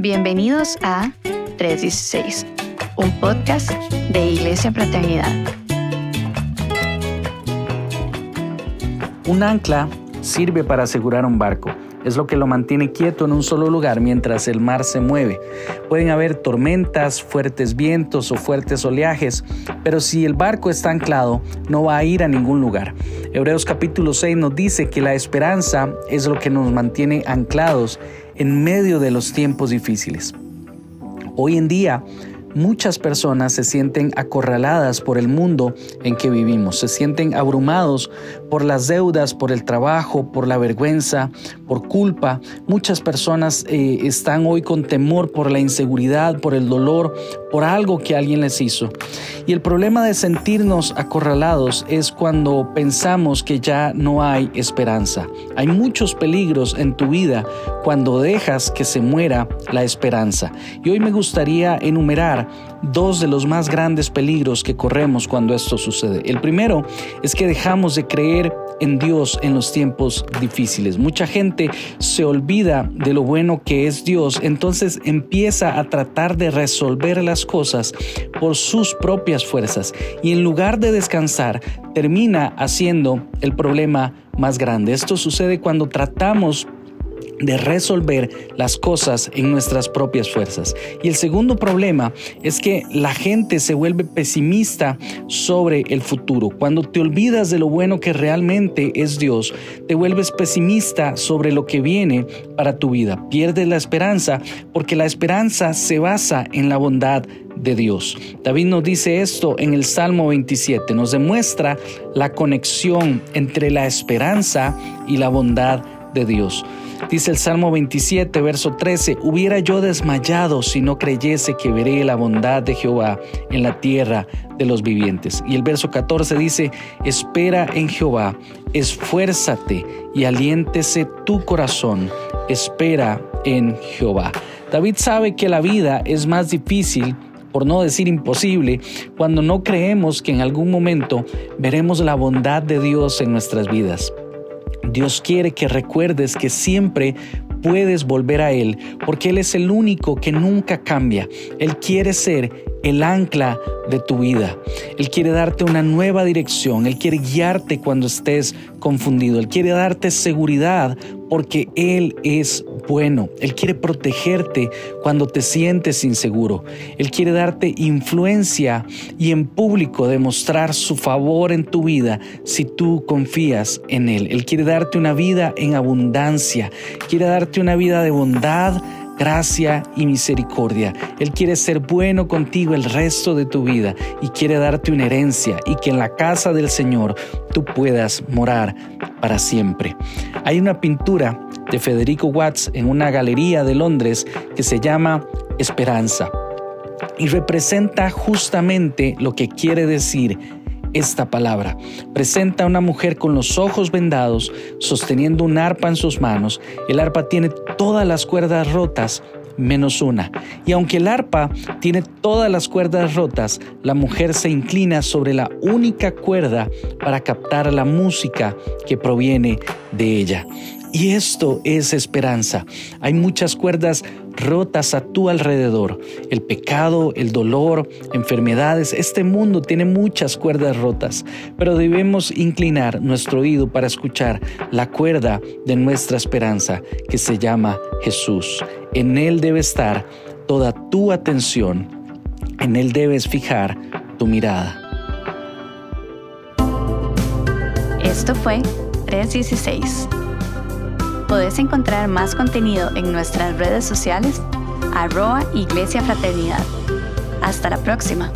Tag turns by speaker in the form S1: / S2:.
S1: Bienvenidos a 316, un podcast de Iglesia Fraternidad.
S2: Un ancla sirve para asegurar un barco. Es lo que lo mantiene quieto en un solo lugar mientras el mar se mueve. Pueden haber tormentas, fuertes vientos o fuertes oleajes, pero si el barco está anclado, no va a ir a ningún lugar. Hebreos capítulo 6 nos dice que la esperanza es lo que nos mantiene anclados en medio de los tiempos difíciles. Hoy en día, muchas personas se sienten acorraladas por el mundo en que vivimos, se sienten abrumados por las deudas, por el trabajo, por la vergüenza, por culpa. Muchas personas eh, están hoy con temor por la inseguridad, por el dolor, por algo que alguien les hizo. Y el problema de sentirnos acorralados es cuando pensamos que ya no hay esperanza. Hay muchos peligros en tu vida cuando dejas que se muera la esperanza. Y hoy me gustaría enumerar dos de los más grandes peligros que corremos cuando esto sucede. El primero es que dejamos de creer en Dios en los tiempos difíciles. Mucha gente se olvida de lo bueno que es Dios, entonces empieza a tratar de resolver las cosas por sus propias fuerzas y en lugar de descansar termina haciendo el problema más grande. Esto sucede cuando tratamos de resolver las cosas en nuestras propias fuerzas. Y el segundo problema es que la gente se vuelve pesimista sobre el futuro. Cuando te olvidas de lo bueno que realmente es Dios, te vuelves pesimista sobre lo que viene para tu vida. Pierdes la esperanza porque la esperanza se basa en la bondad de Dios. David nos dice esto en el Salmo 27, nos demuestra la conexión entre la esperanza y la bondad Dios. Dice el Salmo 27, verso 13, hubiera yo desmayado si no creyese que veré la bondad de Jehová en la tierra de los vivientes. Y el verso 14 dice, espera en Jehová, esfuérzate y aliéntese tu corazón, espera en Jehová. David sabe que la vida es más difícil por no decir imposible, cuando no creemos que en algún momento veremos la bondad de Dios en nuestras vidas. Dios quiere que recuerdes que siempre puedes volver a Él, porque Él es el único que nunca cambia. Él quiere ser el ancla de tu vida. Él quiere darte una nueva dirección. Él quiere guiarte cuando estés confundido. Él quiere darte seguridad porque Él es bueno. Él quiere protegerte cuando te sientes inseguro. Él quiere darte influencia y en público demostrar su favor en tu vida si tú confías en Él. Él quiere darte una vida en abundancia. Quiere darte una vida de bondad gracia y misericordia. Él quiere ser bueno contigo el resto de tu vida y quiere darte una herencia y que en la casa del Señor tú puedas morar para siempre. Hay una pintura de Federico Watts en una galería de Londres que se llama Esperanza y representa justamente lo que quiere decir esta palabra. Presenta a una mujer con los ojos vendados, sosteniendo un arpa en sus manos. El arpa tiene todas las cuerdas rotas menos una. Y aunque el arpa tiene todas las cuerdas rotas, la mujer se inclina sobre la única cuerda para captar la música que proviene de ella. Y esto es esperanza. Hay muchas cuerdas rotas a tu alrededor. El pecado, el dolor, enfermedades. Este mundo tiene muchas cuerdas rotas, pero debemos inclinar nuestro oído para escuchar la cuerda de nuestra esperanza que se llama Jesús. En Él debe estar toda tu atención. En Él debes fijar tu mirada.
S1: Esto fue 316 Podés encontrar más contenido en nuestras redes sociales, arroba Iglesia Fraternidad. Hasta la próxima.